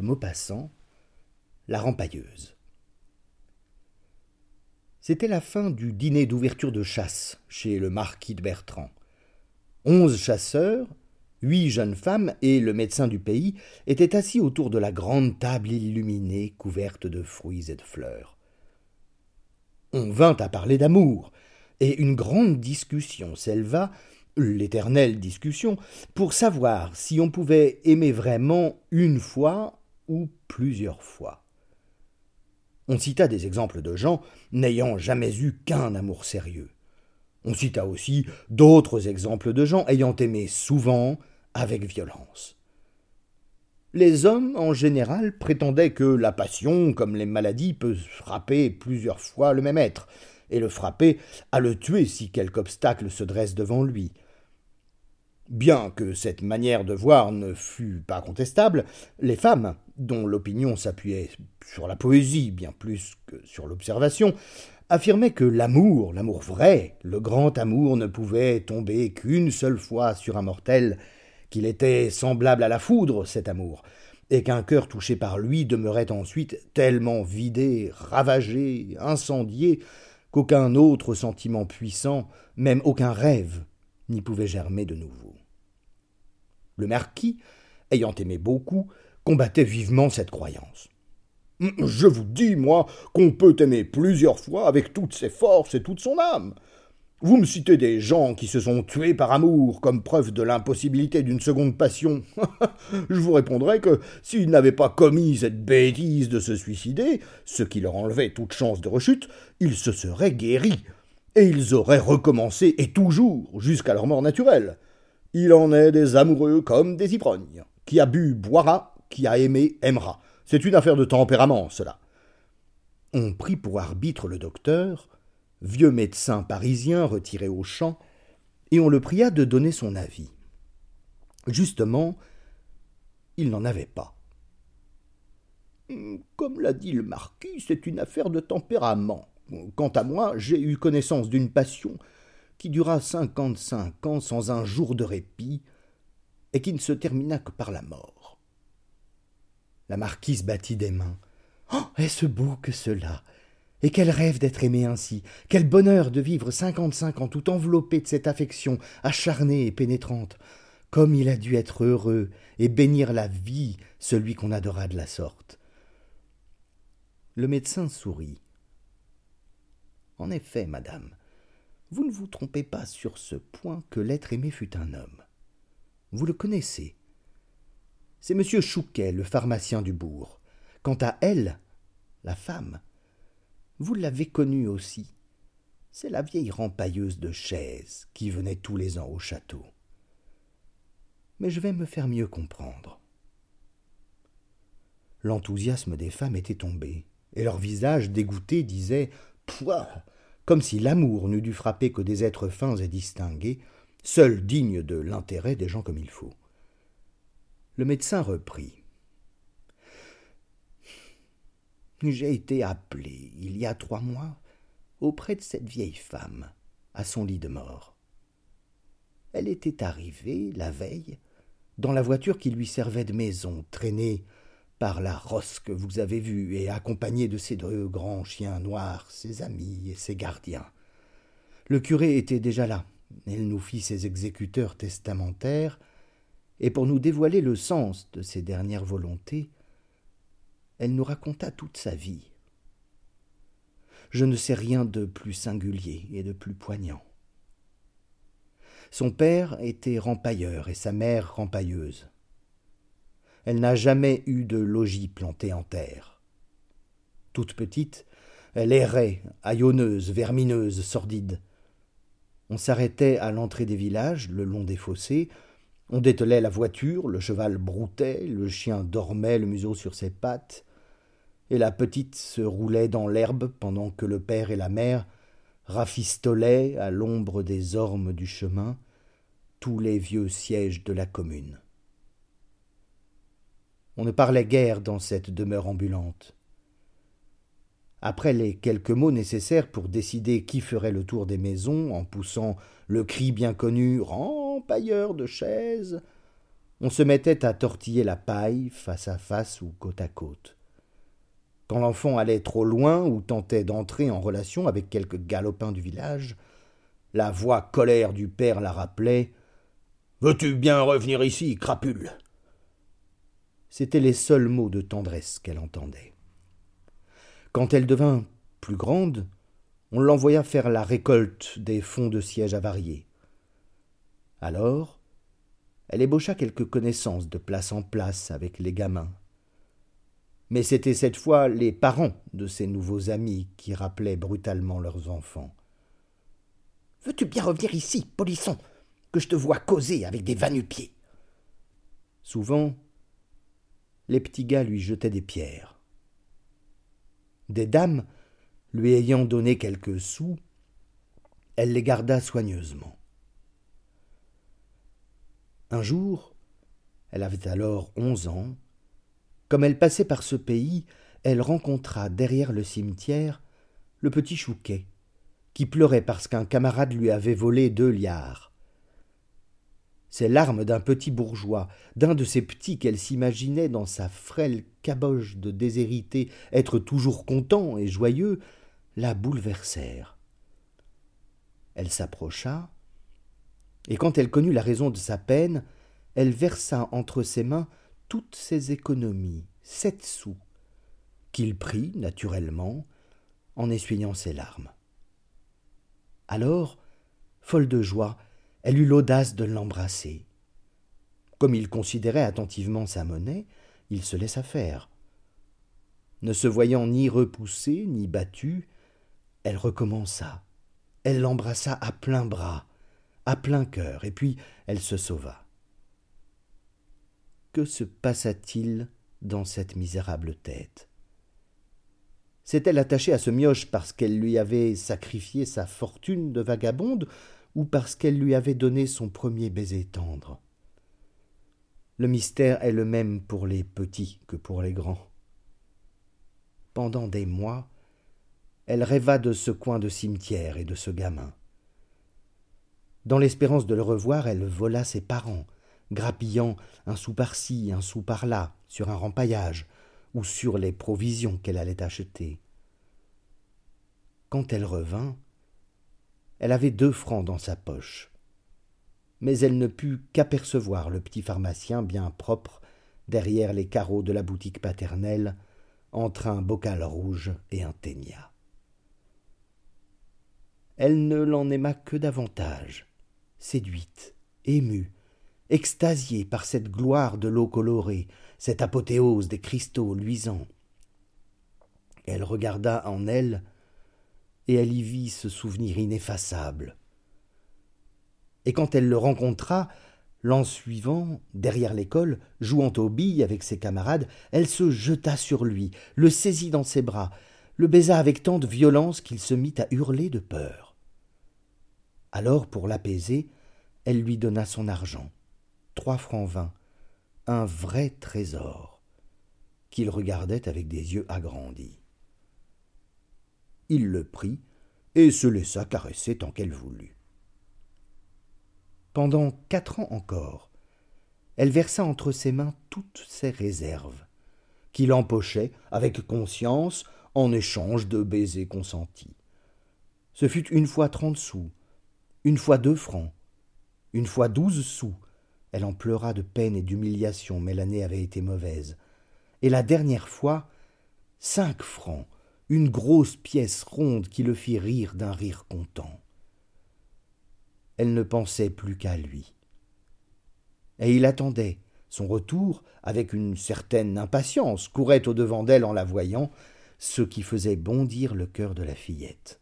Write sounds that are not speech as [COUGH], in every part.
de Maupassant, La Rampailleuse. C'était la fin du dîner d'ouverture de chasse chez le marquis de Bertrand. Onze chasseurs, huit jeunes femmes et le médecin du pays étaient assis autour de la grande table illuminée couverte de fruits et de fleurs. On vint à parler d'amour, et une grande discussion s'éleva, l'éternelle discussion, pour savoir si on pouvait aimer vraiment une fois ou plusieurs fois. On cita des exemples de gens n'ayant jamais eu qu'un amour sérieux. On cita aussi d'autres exemples de gens ayant aimé souvent, avec violence. Les hommes, en général, prétendaient que la passion, comme les maladies, peut frapper plusieurs fois le même être, et le frapper à le tuer si quelque obstacle se dresse devant lui. Bien que cette manière de voir ne fût pas contestable, les femmes, dont l'opinion s'appuyait sur la poésie bien plus que sur l'observation, affirmaient que l'amour, l'amour vrai, le grand amour ne pouvait tomber qu'une seule fois sur un mortel, qu'il était semblable à la foudre, cet amour, et qu'un cœur touché par lui demeurait ensuite tellement vidé, ravagé, incendié, qu'aucun autre sentiment puissant, même aucun rêve, n'y pouvait germer de nouveau. Le marquis, ayant aimé beaucoup, combattait vivement cette croyance. Je vous dis, moi, qu'on peut aimer plusieurs fois avec toutes ses forces et toute son âme. Vous me citez des gens qui se sont tués par amour comme preuve de l'impossibilité d'une seconde passion. [LAUGHS] Je vous répondrai que s'ils n'avaient pas commis cette bêtise de se suicider, ce qui leur enlevait toute chance de rechute, ils se seraient guéris, et ils auraient recommencé et toujours jusqu'à leur mort naturelle. Il en est des amoureux comme des ivrognes. Qui a bu boira, qui a aimé aimera. C'est une affaire de tempérament, cela. On prit pour arbitre le docteur, vieux médecin parisien retiré au champ, et on le pria de donner son avis. Justement, il n'en avait pas. Comme l'a dit le marquis, c'est une affaire de tempérament. Quant à moi, j'ai eu connaissance d'une passion qui dura cinquante-cinq ans sans un jour de répit, et qui ne se termina que par la mort. La marquise battit des mains. Oh, est-ce beau que cela? Et quel rêve d'être aimé ainsi, quel bonheur de vivre cinquante-cinq ans tout enveloppé de cette affection acharnée et pénétrante. Comme il a dû être heureux et bénir la vie celui qu'on adora de la sorte. Le médecin sourit. En effet, madame, vous ne vous trompez pas sur ce point que l'être aimé fut un homme. Vous le connaissez. C'est monsieur Chouquet, le pharmacien du bourg. Quant à elle, la femme, vous l'avez connue aussi. C'est la vieille rempailleuse de chaises qui venait tous les ans au château. Mais je vais me faire mieux comprendre. L'enthousiasme des femmes était tombé, et leurs visages dégoûtés disaient Pouah comme si l'amour n'eût dû frapper que des êtres fins et distingués, seuls dignes de l'intérêt des gens comme il faut. Le médecin reprit. J'ai été appelé, il y a trois mois, auprès de cette vieille femme, à son lit de mort. Elle était arrivée, la veille, dans la voiture qui lui servait de maison, traînée par la rosse que vous avez vue et accompagnée de ses deux grands chiens noirs, ses amis et ses gardiens. Le curé était déjà là. Elle nous fit ses exécuteurs testamentaires, et pour nous dévoiler le sens de ses dernières volontés, elle nous raconta toute sa vie. Je ne sais rien de plus singulier et de plus poignant. Son père était rempailleur et sa mère rempailleuse. Elle n'a jamais eu de logis planté en terre. Toute petite, elle errait, haillonneuse, vermineuse, sordide. On s'arrêtait à l'entrée des villages, le long des fossés, on dételait la voiture, le cheval broutait, le chien dormait le museau sur ses pattes, et la petite se roulait dans l'herbe pendant que le père et la mère rafistolaient à l'ombre des ormes du chemin tous les vieux sièges de la commune. On ne parlait guère dans cette demeure ambulante. Après les quelques mots nécessaires pour décider qui ferait le tour des maisons en poussant le cri bien connu Rempailleur de chaises on se mettait à tortiller la paille face à face ou côte à côte. Quand l'enfant allait trop loin ou tentait d'entrer en relation avec quelque galopin du village, la voix colère du père la rappelait. Veux-tu bien revenir ici, crapule? C'étaient les seuls mots de tendresse qu'elle entendait. Quand elle devint plus grande, on l'envoya faire la récolte des fonds de siège avariés. Alors, elle ébaucha quelques connaissances de place en place avec les gamins mais c'étaient cette fois les parents de ces nouveaux amis qui rappelaient brutalement leurs enfants. Veux-tu bien revenir ici, polisson, que je te vois causer avec des vanupiers? Souvent, les petits gars lui jetaient des pierres. Des dames, lui ayant donné quelques sous, elle les garda soigneusement. Un jour, elle avait alors onze ans, comme elle passait par ce pays, elle rencontra derrière le cimetière le petit Chouquet, qui pleurait parce qu'un camarade lui avait volé deux liards. Ces larmes d'un petit bourgeois, d'un de ces petits qu'elle s'imaginait dans sa frêle caboche de déshérité être toujours content et joyeux, la bouleversèrent. Elle s'approcha, et quand elle connut la raison de sa peine, elle versa entre ses mains toutes ses économies, sept sous, qu'il prit naturellement en essuyant ses larmes. Alors, folle de joie, elle eut l'audace de l'embrasser. Comme il considérait attentivement sa monnaie, il se laissa faire. Ne se voyant ni repoussée ni battue, elle recommença. Elle l'embrassa à plein bras, à plein cœur, et puis elle se sauva. Que se passa-t-il dans cette misérable tête? S'est-elle attachée à ce mioche parce qu'elle lui avait sacrifié sa fortune de vagabonde? Ou parce qu'elle lui avait donné son premier baiser tendre Le mystère est le même pour les petits que pour les grands. Pendant des mois, elle rêva de ce coin de cimetière et de ce gamin. Dans l'espérance de le revoir, elle vola ses parents, grappillant un sou par-ci, un sou par-là, sur un rempaillage, ou sur les provisions qu'elle allait acheter. Quand elle revint, elle avait deux francs dans sa poche. Mais elle ne put qu'apercevoir le petit pharmacien bien propre derrière les carreaux de la boutique paternelle, entre un bocal rouge et un ténia. Elle ne l'en aima que davantage, séduite, émue, extasiée par cette gloire de l'eau colorée, cette apothéose des cristaux luisants. Elle regarda en elle, et elle y vit ce souvenir ineffaçable. Et quand elle le rencontra, l'an suivant, derrière l'école, jouant aux billes avec ses camarades, elle se jeta sur lui, le saisit dans ses bras, le baisa avec tant de violence qu'il se mit à hurler de peur. Alors, pour l'apaiser, elle lui donna son argent trois francs vingt, un vrai trésor, qu'il regardait avec des yeux agrandis. Il le prit et se laissa caresser tant qu'elle voulut. Pendant quatre ans encore, elle versa entre ses mains toutes ses réserves, qu'il empochait avec conscience en échange de baisers consentis. Ce fut une fois trente sous, une fois deux francs, une fois douze sous, elle en pleura de peine et d'humiliation, mais l'année avait été mauvaise. Et la dernière fois, cinq francs, une grosse pièce ronde qui le fit rire d'un rire content. Elle ne pensait plus qu'à lui. Et il attendait son retour avec une certaine impatience, courait au-devant d'elle en la voyant, ce qui faisait bondir le cœur de la fillette.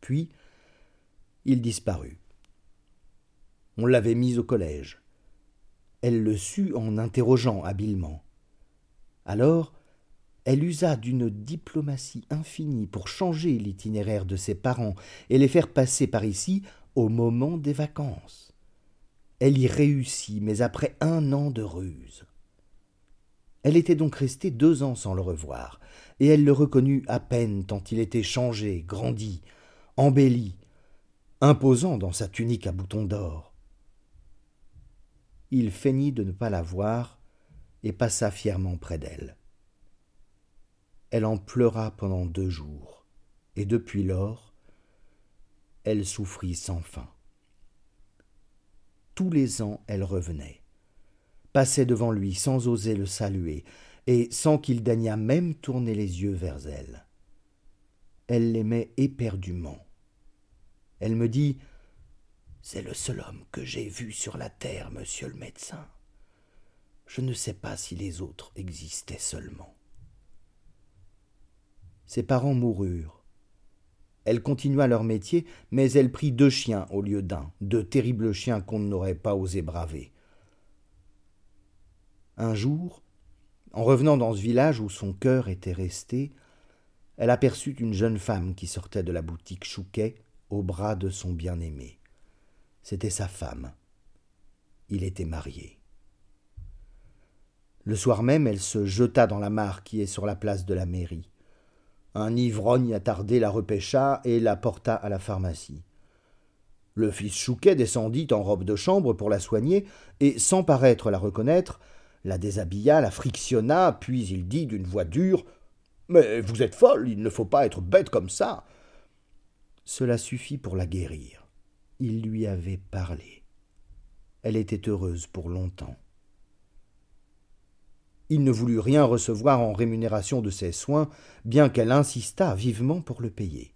Puis il disparut. On l'avait mise au collège. Elle le sut en interrogeant habilement. Alors, elle usa d'une diplomatie infinie pour changer l'itinéraire de ses parents et les faire passer par ici au moment des vacances. Elle y réussit, mais après un an de ruse. Elle était donc restée deux ans sans le revoir, et elle le reconnut à peine tant il était changé, grandi, embelli, imposant dans sa tunique à boutons d'or. Il feignit de ne pas la voir et passa fièrement près d'elle. Elle en pleura pendant deux jours, et depuis lors, elle souffrit sans fin. Tous les ans, elle revenait, passait devant lui sans oser le saluer, et sans qu'il daignât même tourner les yeux vers elle. Elle l'aimait éperdument. Elle me dit C'est le seul homme que j'ai vu sur la terre, monsieur le médecin. Je ne sais pas si les autres existaient seulement. Ses parents moururent. Elle continua leur métier, mais elle prit deux chiens au lieu d'un, de terribles chiens qu'on n'aurait pas osé braver. Un jour, en revenant dans ce village où son cœur était resté, elle aperçut une jeune femme qui sortait de la boutique Chouquet au bras de son bien-aimé. C'était sa femme. Il était marié. Le soir même, elle se jeta dans la mare qui est sur la place de la mairie. Un ivrogne attardé la repêcha et la porta à la pharmacie. Le fils Chouquet descendit en robe de chambre pour la soigner, et sans paraître la reconnaître, la déshabilla, la frictionna, puis il dit d'une voix dure Mais vous êtes folle, il ne faut pas être bête comme ça. Cela suffit pour la guérir. Il lui avait parlé. Elle était heureuse pour longtemps. Il ne voulut rien recevoir en rémunération de ses soins, bien qu'elle insistât vivement pour le payer.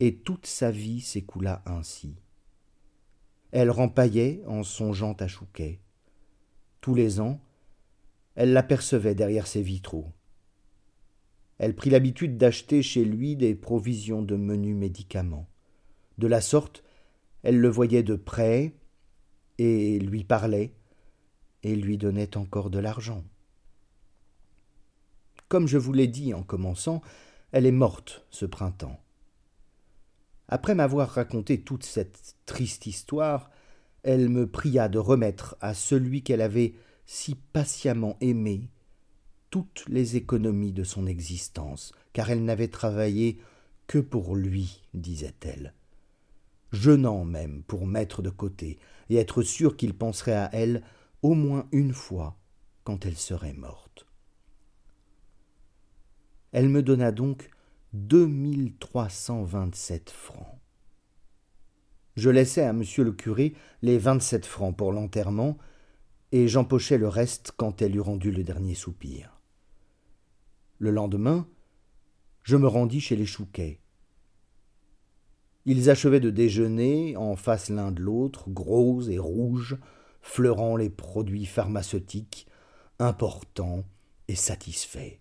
Et toute sa vie s'écoula ainsi. Elle rempaillait en songeant à Chouquet. Tous les ans, elle l'apercevait derrière ses vitraux. Elle prit l'habitude d'acheter chez lui des provisions de menus médicaments. De la sorte, elle le voyait de près et lui parlait, lui donnait encore de l'argent. Comme je vous l'ai dit en commençant, elle est morte ce printemps. Après m'avoir raconté toute cette triste histoire, elle me pria de remettre à celui qu'elle avait si patiemment aimé toutes les économies de son existence, car elle n'avait travaillé que pour lui, disait-elle, jeûnant même pour mettre de côté et être sûre qu'il penserait à elle au moins une fois quand elle serait morte. Elle me donna donc deux mille trois cent vingt-sept francs. Je laissai à monsieur le curé les vingt-sept francs pour l'enterrement, et j'empochai le reste quand elle eut rendu le dernier soupir. Le lendemain, je me rendis chez les Chouquets. Ils achevaient de déjeuner en face l'un de l'autre, gros et rouges, fleurant les produits pharmaceutiques, importants et satisfaits.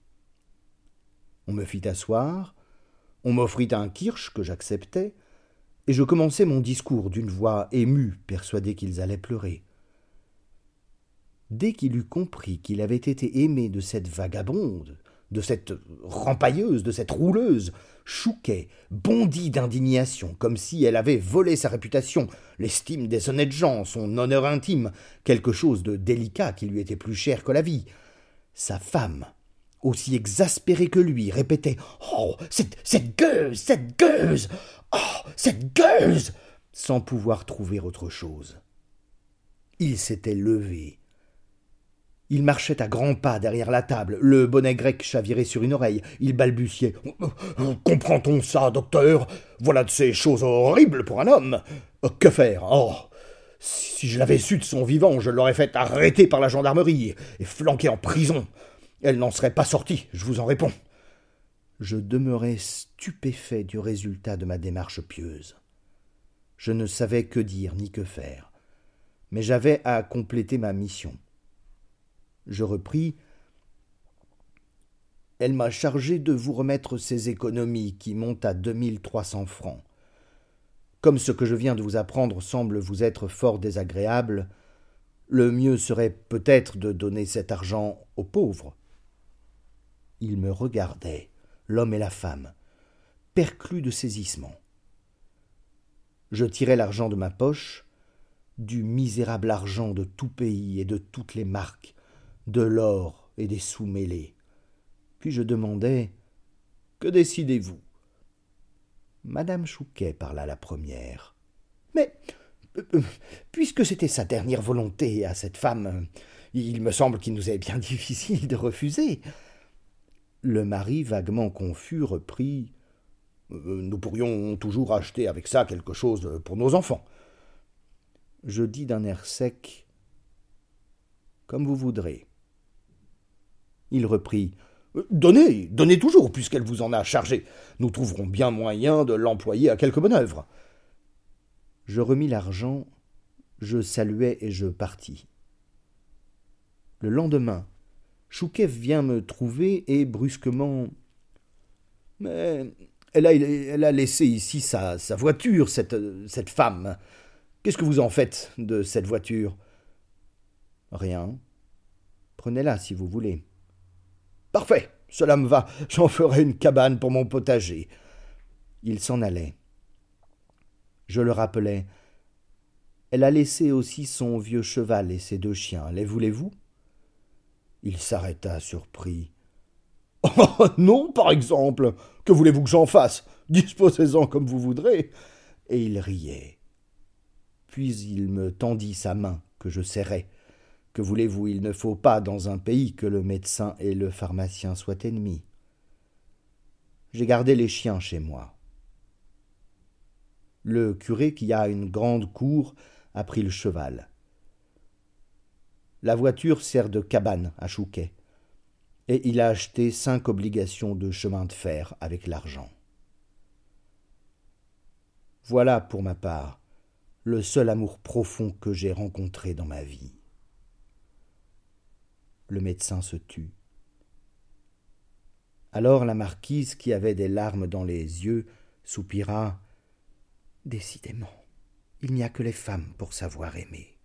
On me fit asseoir, on m'offrit un kirsch que j'acceptai, et je commençai mon discours d'une voix émue, persuadé qu'ils allaient pleurer. Dès qu'il eut compris qu'il avait été aimé de cette vagabonde, de cette rampailleuse, de cette rouleuse, Chouquet bondit d'indignation, comme si elle avait volé sa réputation, l'estime des honnêtes gens, son honneur intime, quelque chose de délicat qui lui était plus cher que la vie. Sa femme, aussi exaspérée que lui, répétait Oh, cette, cette gueuse, cette gueuse Oh, cette gueuse sans pouvoir trouver autre chose. Il s'était levé, il marchait à grands pas derrière la table, le bonnet grec chaviré sur une oreille. Il balbutiait. Comprend-on ça, docteur? Voilà de ces choses horribles pour un homme. Que faire? Oh Si je l'avais su de son vivant, je l'aurais fait arrêter par la gendarmerie et flanquer en prison. Elle n'en serait pas sortie, je vous en réponds. Je demeurais stupéfait du résultat de ma démarche pieuse. Je ne savais que dire ni que faire, mais j'avais à compléter ma mission. Je repris. Elle m'a chargé de vous remettre ces économies qui montent à deux mille trois cents francs. Comme ce que je viens de vous apprendre semble vous être fort désagréable, le mieux serait peut-être de donner cet argent aux pauvres. Ils me regardaient, l'homme et la femme, perclus de saisissement. Je tirai l'argent de ma poche, du misérable argent de tout pays et de toutes les marques, de l'or et des sous mêlés. Puis je demandai Que décidez-vous? Madame Chouquet parla la première. Mais Puisque c'était sa dernière volonté à cette femme, il me semble qu'il nous est bien [LAUGHS] difficile de refuser. Le mari, vaguement confus, reprit. Euh, nous pourrions toujours acheter avec ça quelque chose pour nos enfants. Je dis d'un air sec. Comme vous voudrez. Il reprit. Donnez, donnez toujours, puisqu'elle vous en a chargé. Nous trouverons bien moyen de l'employer à quelque bonne œuvre. Je remis l'argent, je saluai et je partis. Le lendemain, Choukev vient me trouver et brusquement. Mais elle a, elle a laissé ici sa, sa voiture, cette, cette femme. Qu'est-ce que vous en faites de cette voiture Rien. Prenez-la si vous voulez. Parfait, cela me va, j'en ferai une cabane pour mon potager. Il s'en allait. Je le rappelai. Elle a laissé aussi son vieux cheval et ses deux chiens. Les voulez-vous? Il s'arrêta surpris. [LAUGHS] Oh non, par exemple. Que voulez-vous que j'en fasse? Disposez-en comme vous voudrez. Et il riait. Puis il me tendit sa main, que je serrai. Que voulez-vous, il ne faut pas dans un pays que le médecin et le pharmacien soient ennemis. J'ai gardé les chiens chez moi. Le curé, qui a une grande cour, a pris le cheval. La voiture sert de cabane à Chouquet, et il a acheté cinq obligations de chemin de fer avec l'argent. Voilà, pour ma part, le seul amour profond que j'ai rencontré dans ma vie le médecin se tut. Alors la marquise, qui avait des larmes dans les yeux, soupira. Décidément, il n'y a que les femmes pour savoir aimer.